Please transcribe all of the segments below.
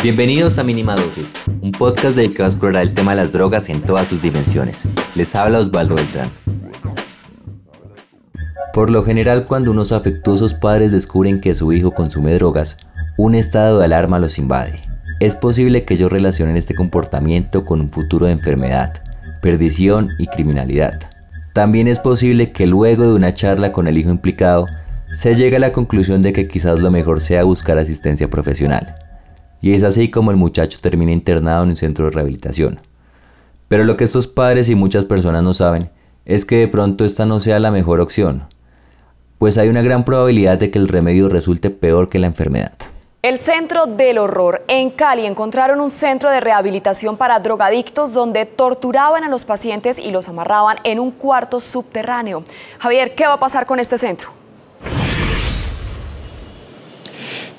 Bienvenidos a Mínima Dosis, un podcast dedicado a explorar el tema de las drogas en todas sus dimensiones. Les habla Osvaldo Beltrán. Por lo general, cuando unos afectuosos padres descubren que su hijo consume drogas, un estado de alarma los invade. Es posible que ellos relacionen este comportamiento con un futuro de enfermedad, perdición y criminalidad. También es posible que luego de una charla con el hijo implicado, se llegue a la conclusión de que quizás lo mejor sea buscar asistencia profesional. Y es así como el muchacho termina internado en un centro de rehabilitación. Pero lo que estos padres y muchas personas no saben es que de pronto esta no sea la mejor opción, pues hay una gran probabilidad de que el remedio resulte peor que la enfermedad. El Centro del Horror. En Cali encontraron un centro de rehabilitación para drogadictos donde torturaban a los pacientes y los amarraban en un cuarto subterráneo. Javier, ¿qué va a pasar con este centro?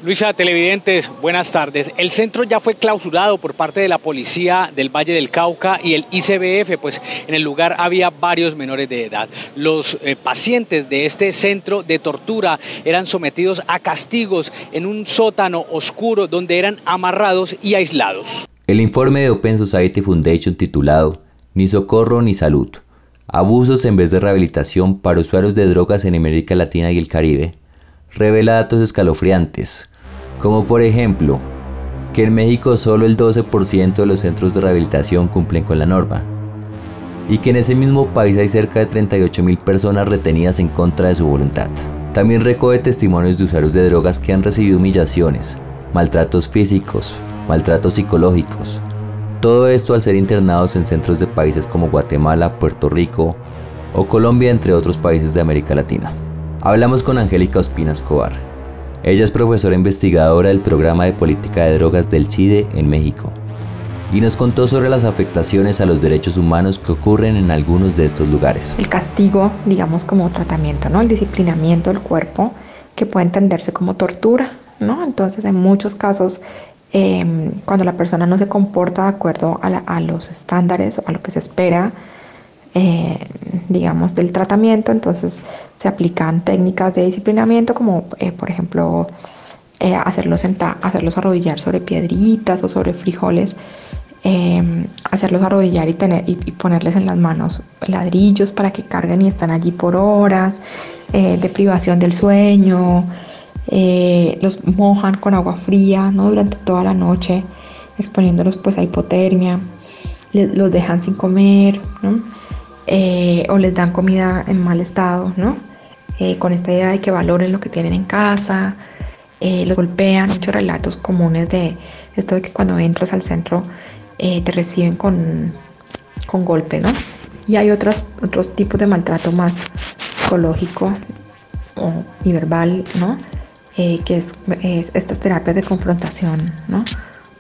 Luisa, televidentes, buenas tardes. El centro ya fue clausurado por parte de la policía del Valle del Cauca y el ICBF, pues en el lugar había varios menores de edad. Los eh, pacientes de este centro de tortura eran sometidos a castigos en un sótano oscuro donde eran amarrados y aislados. El informe de Open Society Foundation titulado Ni socorro ni salud. Abusos en vez de rehabilitación para usuarios de drogas en América Latina y el Caribe revela datos escalofriantes, como por ejemplo que en México solo el 12% de los centros de rehabilitación cumplen con la norma, y que en ese mismo país hay cerca de 38.000 personas retenidas en contra de su voluntad. También recoge testimonios de usuarios de drogas que han recibido humillaciones, maltratos físicos, maltratos psicológicos. Todo esto al ser internados en centros de países como Guatemala, Puerto Rico o Colombia, entre otros países de América Latina. Hablamos con Angélica Ospina Escobar. Ella es profesora investigadora del programa de política de drogas del CIDE en México y nos contó sobre las afectaciones a los derechos humanos que ocurren en algunos de estos lugares. El castigo, digamos como tratamiento, ¿no? El disciplinamiento del cuerpo que puede entenderse como tortura, ¿no? Entonces, en muchos casos, em, cuando la persona no se comporta de acuerdo a, a los estándares o a lo que se espera, eh, digamos, del tratamiento, entonces se aplican técnicas de disciplinamiento como, eh, por ejemplo, eh, hacerlos, hacerlos arrodillar sobre piedritas o sobre frijoles, em, hacerlos arrodillar y, tener, y, ponerles en las manos ladrillos para que carguen y están allí por horas, de privación del sueño, los mojan con agua fría ¿no? durante toda la noche, exponiéndolos pues a hipotermia, los dejan sin comer, ¿no? Eh, o les dan comida en mal estado, ¿no? Eh, con esta idea de que valoren lo que tienen en casa, eh, los golpean, muchos relatos comunes de esto de que cuando entras al centro te reciben con, con golpe, ¿no? Y hay otros, otros tipos de maltrato más psicológico y verbal, ¿no? que es, es, estas terapias de confrontación, ¿no?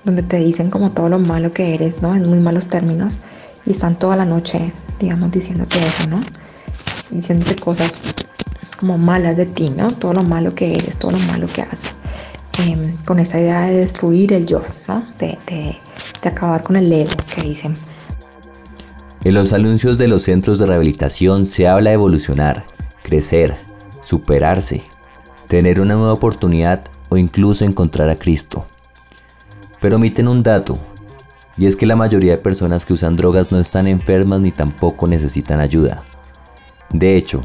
Donde te dicen como todo lo malo que eres, ¿no? En muy malos términos y están toda la noche, digamos, diciéndote eso, ¿no? Diciéndote cosas como malas de ti, ¿no? Todo lo malo que eres, todo lo malo que haces. Em, con esta idea de destruir el yo, ¿no? De, de acabar con el ego que dicen. En los anuncios de los centros de rehabilitación se habla de evolucionar, crecer, superarse, tener una nueva oportunidad o incluso encontrar a Cristo. Pero omiten un dato y es que la mayoría de personas que usan drogas no están enfermas ni tampoco necesitan ayuda. De hecho,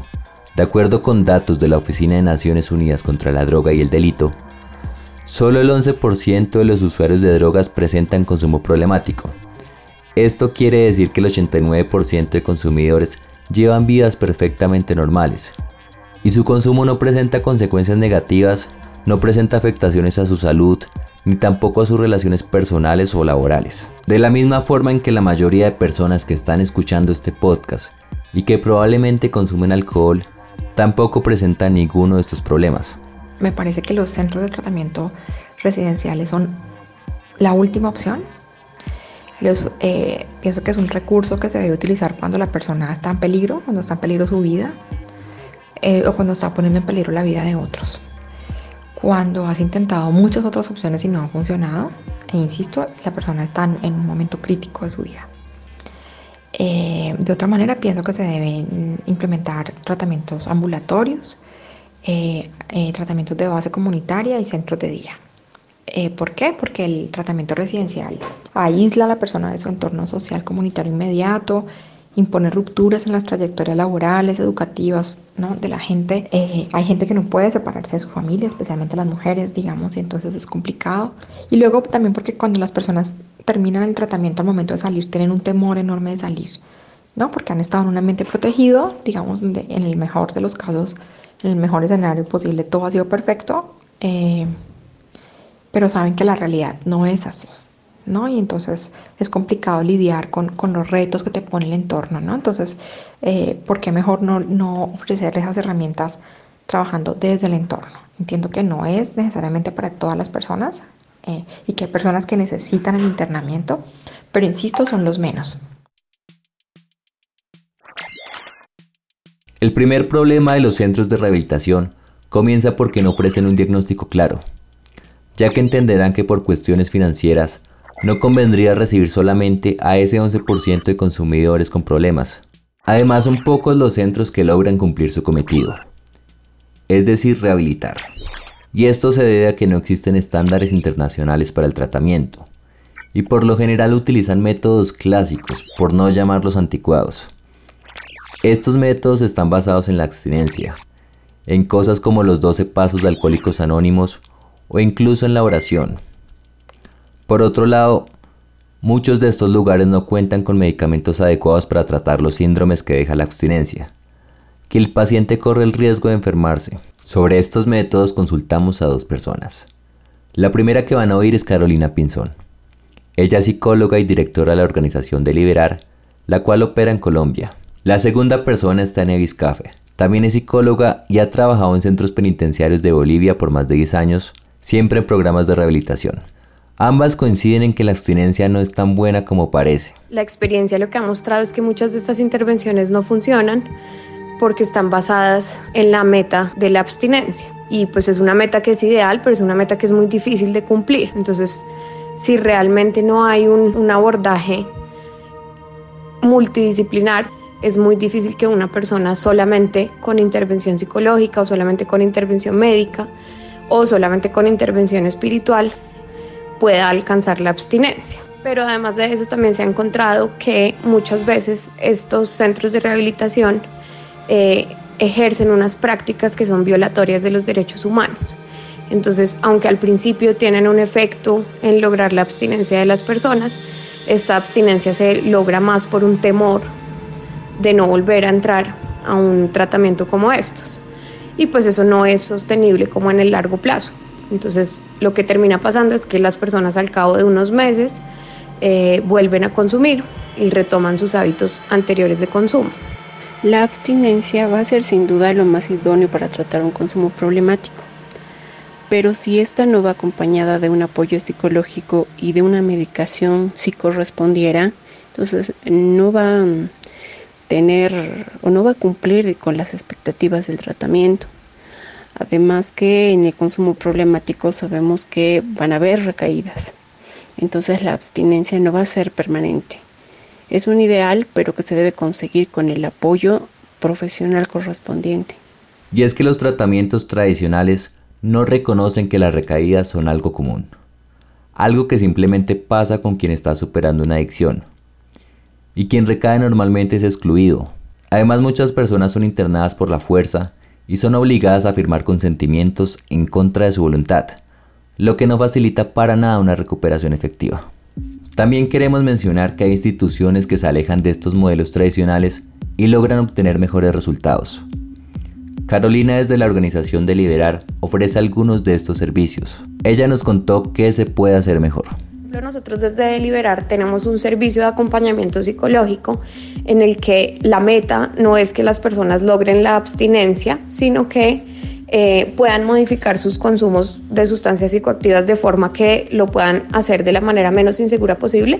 de acuerdo con datos de la Oficina de Naciones Unidas contra la Droga y el Delito, solo el 11% de los usuarios de drogas presentan consumo problemático. Esto quiere decir que el 89% de consumidores llevan vidas perfectamente normales, y su consumo no presenta consecuencias negativas, no presenta afectaciones a su salud, ni tampoco a sus relaciones personales o laborales. De la misma forma en que la mayoría de personas que están escuchando este podcast y que probablemente consumen alcohol, tampoco presentan ninguno de estos problemas. Me parece que los centros de tratamiento residenciales son la última opción. Eh, pienso que es un recurso que se debe utilizar cuando la persona está en peligro, cuando está en peligro su vida eh, o cuando está poniendo en peligro la vida de otros cuando has intentado muchas otras opciones y no ha funcionado, e insisto, la persona está en un momento crítico de su vida. Eh, de otra manera, pienso que se deben implementar tratamientos ambulatorios, eh, eh, tratamientos de base comunitaria y centros de día. Eh, ¿Por qué? Porque el tratamiento residencial aísla a la persona de su entorno social comunitario inmediato, impone rupturas en las trayectorias laborales, educativas, ¿no? De la gente. Eh, hay gente que no puede separarse de su familia, especialmente las mujeres, digamos, y entonces es complicado. Y luego también porque cuando las personas terminan el tratamiento al momento de salir, tienen un temor enorme de salir, ¿no? Porque han estado en un ambiente protegido, digamos, en el mejor de los casos, en el mejor escenario posible, todo ha sido perfecto, eh, pero saben que la realidad no es así. ¿No? Y entonces es complicado lidiar con, los retos que te pone el entorno, ¿no? Entonces, eh, ¿por qué mejor no, no ofrecer esas herramientas trabajando desde el entorno? Entiendo que no es necesariamente para todas las personas eh, y que hay personas que necesitan el internamiento, pero insisto, son los menos. El primer problema de los centros de rehabilitación comienza porque no ofrecen un diagnóstico claro, ya que entenderán que por cuestiones financieras no convendría recibir solamente a ese 11% de consumidores con problemas. Además son pocos los centros que logran cumplir su cometido, es decir, rehabilitar. Y esto se debe a que no existen estándares internacionales para el tratamiento, y por lo general utilizan métodos clásicos, por no llamarlos anticuados. Estos métodos están basados en la abstinencia, en cosas como los 12 pasos de alcohólicos anónimos o incluso en la oración, por otro lado, muchos de estos lugares no cuentan con medicamentos adecuados para tratar los síndromes que deja la abstinencia, que el paciente corre el riesgo de enfermarse. Sobre estos métodos consultamos a dos personas. La primera que van a oír es Carolina Pinzón. Ella es psicóloga y directora de la organización de Liberar, la cual opera en Colombia. La segunda persona está Nevis Cafe. También es psicóloga y ha trabajado en centros penitenciarios de Bolivia por más de 10 años, siempre en programas de rehabilitación. Ambas coinciden en que la abstinencia no es tan buena como parece. La experiencia lo que ha mostrado es que muchas de estas intervenciones no funcionan porque están basadas en la meta de la abstinencia. Y pues es una meta que es ideal, pero es una meta que es muy difícil de cumplir. Entonces, si realmente no hay un, abordaje multidisciplinar, es muy difícil que una persona solamente con intervención psicológica o solamente con intervención médica o solamente con intervención espiritual pueda alcanzar la abstinencia. Pero además de eso también se ha encontrado que muchas veces estos centros de rehabilitación eh, ejercen unas prácticas que son violatorias de los derechos humanos. Entonces, aunque al principio tienen un efecto en lograr la abstinencia de las personas, esta abstinencia se logra más por un temor de no volver a entrar a un tratamiento como estos. Y pues eso no es sostenible como en el largo plazo. Entonces, lo que termina pasando es que las personas al cabo de unos meses eh, vuelven a consumir y retoman sus hábitos anteriores de consumo. La abstinencia va a ser sin duda lo más idóneo para tratar un consumo problemático, pero si esta no va acompañada de un apoyo psicológico y de una medicación si correspondiera, entonces no va a tener o no va a cumplir con las expectativas del tratamiento. Además que en el consumo problemático sabemos que van a haber recaídas. Entonces la abstinencia no va a ser permanente. Es un ideal, pero que se debe conseguir con el apoyo profesional correspondiente. Y es que los tratamientos tradicionales no reconocen que las recaídas son algo común. Algo que simplemente pasa con quien está superando una adicción. Y quien recae normalmente es excluido. Además muchas personas son internadas por la fuerza y son obligadas a firmar consentimientos en contra de su voluntad, lo que no facilita para nada una recuperación efectiva. También queremos mencionar que hay instituciones que se alejan de estos modelos tradicionales y logran obtener mejores resultados. Carolina desde la organización de Liberar ofrece algunos de estos servicios. Ella nos contó qué se puede hacer mejor nosotros desde Deliberar tenemos un servicio de acompañamiento psicológico en el que la meta no es que las personas logren la abstinencia, sino que eh, puedan modificar sus consumos de sustancias psicoactivas de forma que lo puedan hacer de la manera menos insegura posible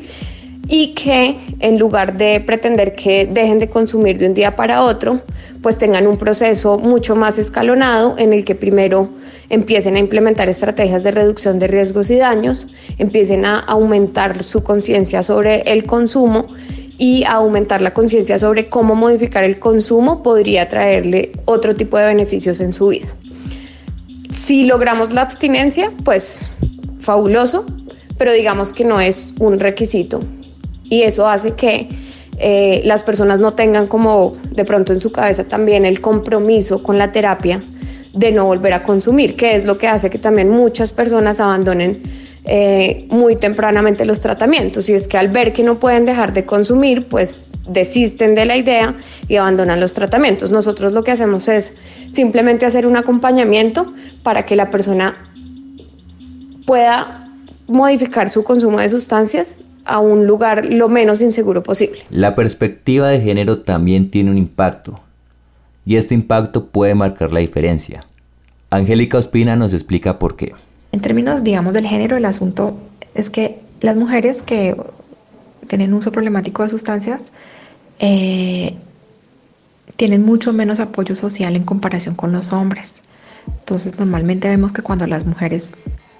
y que en lugar de pretender que dejen de consumir de un día para otro, pues tengan un proceso mucho más escalonado en el que primero empiecen a implementar estrategias de reducción de riesgos y daños, empiecen a aumentar su conciencia sobre el consumo y a aumentar la conciencia sobre cómo modificar el consumo podría traerle otro tipo de beneficios en su vida. Si logramos la abstinencia, pues fabuloso, pero digamos que no es un requisito. Y eso hace que eh, las personas no tengan como de pronto en su cabeza también el compromiso con la terapia de no volver a consumir, que es lo que hace que también muchas personas abandonen eh, muy tempranamente los tratamientos. Y es que al ver que no pueden dejar de consumir, pues desisten de la idea y abandonan los tratamientos. Nosotros lo que hacemos es simplemente hacer un acompañamiento para que la persona pueda modificar su consumo de sustancias a un lugar lo menos inseguro posible. La perspectiva de género también tiene un impacto y este impacto puede marcar la diferencia. Angélica Ospina nos explica por qué. En términos, digamos, del género, el asunto es que las mujeres que tienen uso problemático de sustancias eh, tienen mucho menos apoyo social en comparación con los hombres. Entonces, normalmente vemos que cuando las mujeres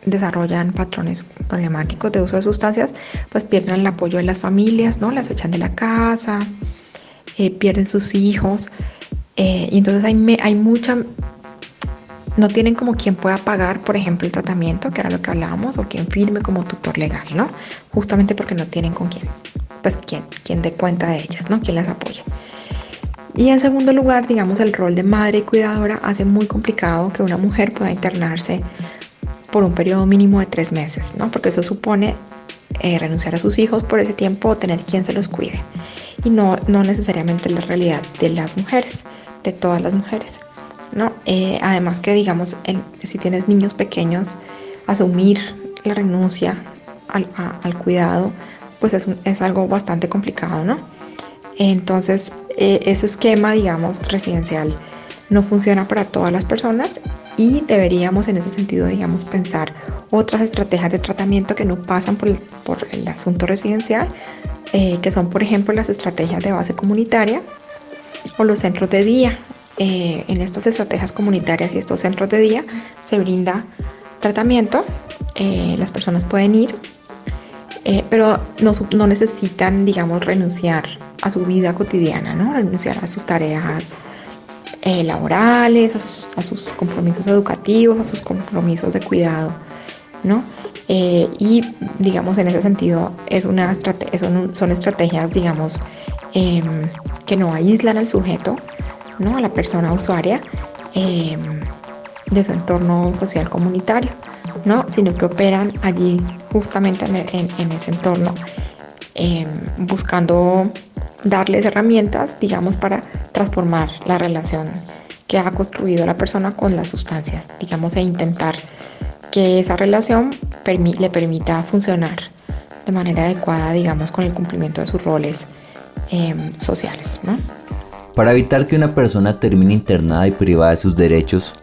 desarrollan patrones problemáticos de uso de sustancias, pues pierden el apoyo de las familias, ¿no? Las echan de la casa, eh, pierden sus hijos. Eh, y entonces hay, hay mucha... No tienen como quien pueda pagar, por ejemplo, el tratamiento, que era lo que hablábamos, o quien firme como tutor legal, ¿no? Justamente porque no tienen con quién, pues quién, quién dé cuenta de ellas, ¿no? Quién las apoya. Y en segundo lugar, digamos, el rol de madre y cuidadora hace muy complicado que una mujer pueda internarse por un periodo mínimo de tres meses, ¿no? Porque eso supone eh, renunciar a sus hijos por ese tiempo o tener quien se los cuide. Y no, no necesariamente la realidad de las mujeres, de todas las mujeres, ¿no? Eh, además que, digamos, si tienes niños pequeños, asumir la renuncia al, al cuidado, pues es, es, algo bastante complicado, ¿no? Entonces, eh, ese esquema, digamos, residencial no funciona para todas las personas y deberíamos en ese sentido, digamos, pensar otras estrategias de tratamiento que no pasan por el, por el asunto residencial, eh, que son, por ejemplo, las estrategias de base comunitaria o los centros de día. Eh, en estas estrategias comunitarias y estos centros de día se brinda tratamiento, eh, las personas pueden ir, pero no, no necesitan, digamos, renunciar a su vida cotidiana, ¿no? Renunciar a sus tareas eh, laborales, a sus, compromisos educativos, a sus compromisos de cuidado, ¿no? Eh, y digamos en ese sentido es una son, son estrategias, digamos, em, que no aíslan al sujeto, ¿no? A la persona usuaria em, de su entorno social comunitario, ¿no? Sino que operan allí justamente en, ese entorno em, buscando darles herramientas, digamos, para transformar la relación que ha construido la persona con las sustancias, digamos, e intentar que esa relación le permita funcionar de manera adecuada, digamos, con el cumplimiento de sus roles em, sociales. Para evitar que una persona termine internada y privada de sus derechos,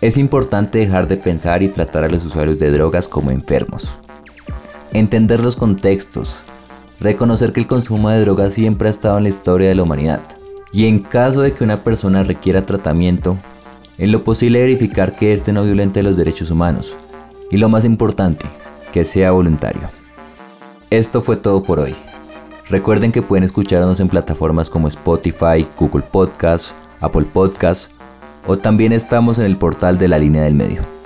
es importante dejar de pensar y tratar a los usuarios de drogas como enfermos. Entender los contextos, reconocer que el consumo de drogas siempre ha estado en la historia de la humanidad. Y en caso de que una persona requiera tratamiento, en lo posible verificar que éste no violente los derechos humanos. Y lo más importante, que sea voluntario. Esto fue todo por hoy. Recuerden que pueden escucharnos en plataformas como Spotify, Google Podcast, Apple Podcast o también estamos en el portal de la línea del medio.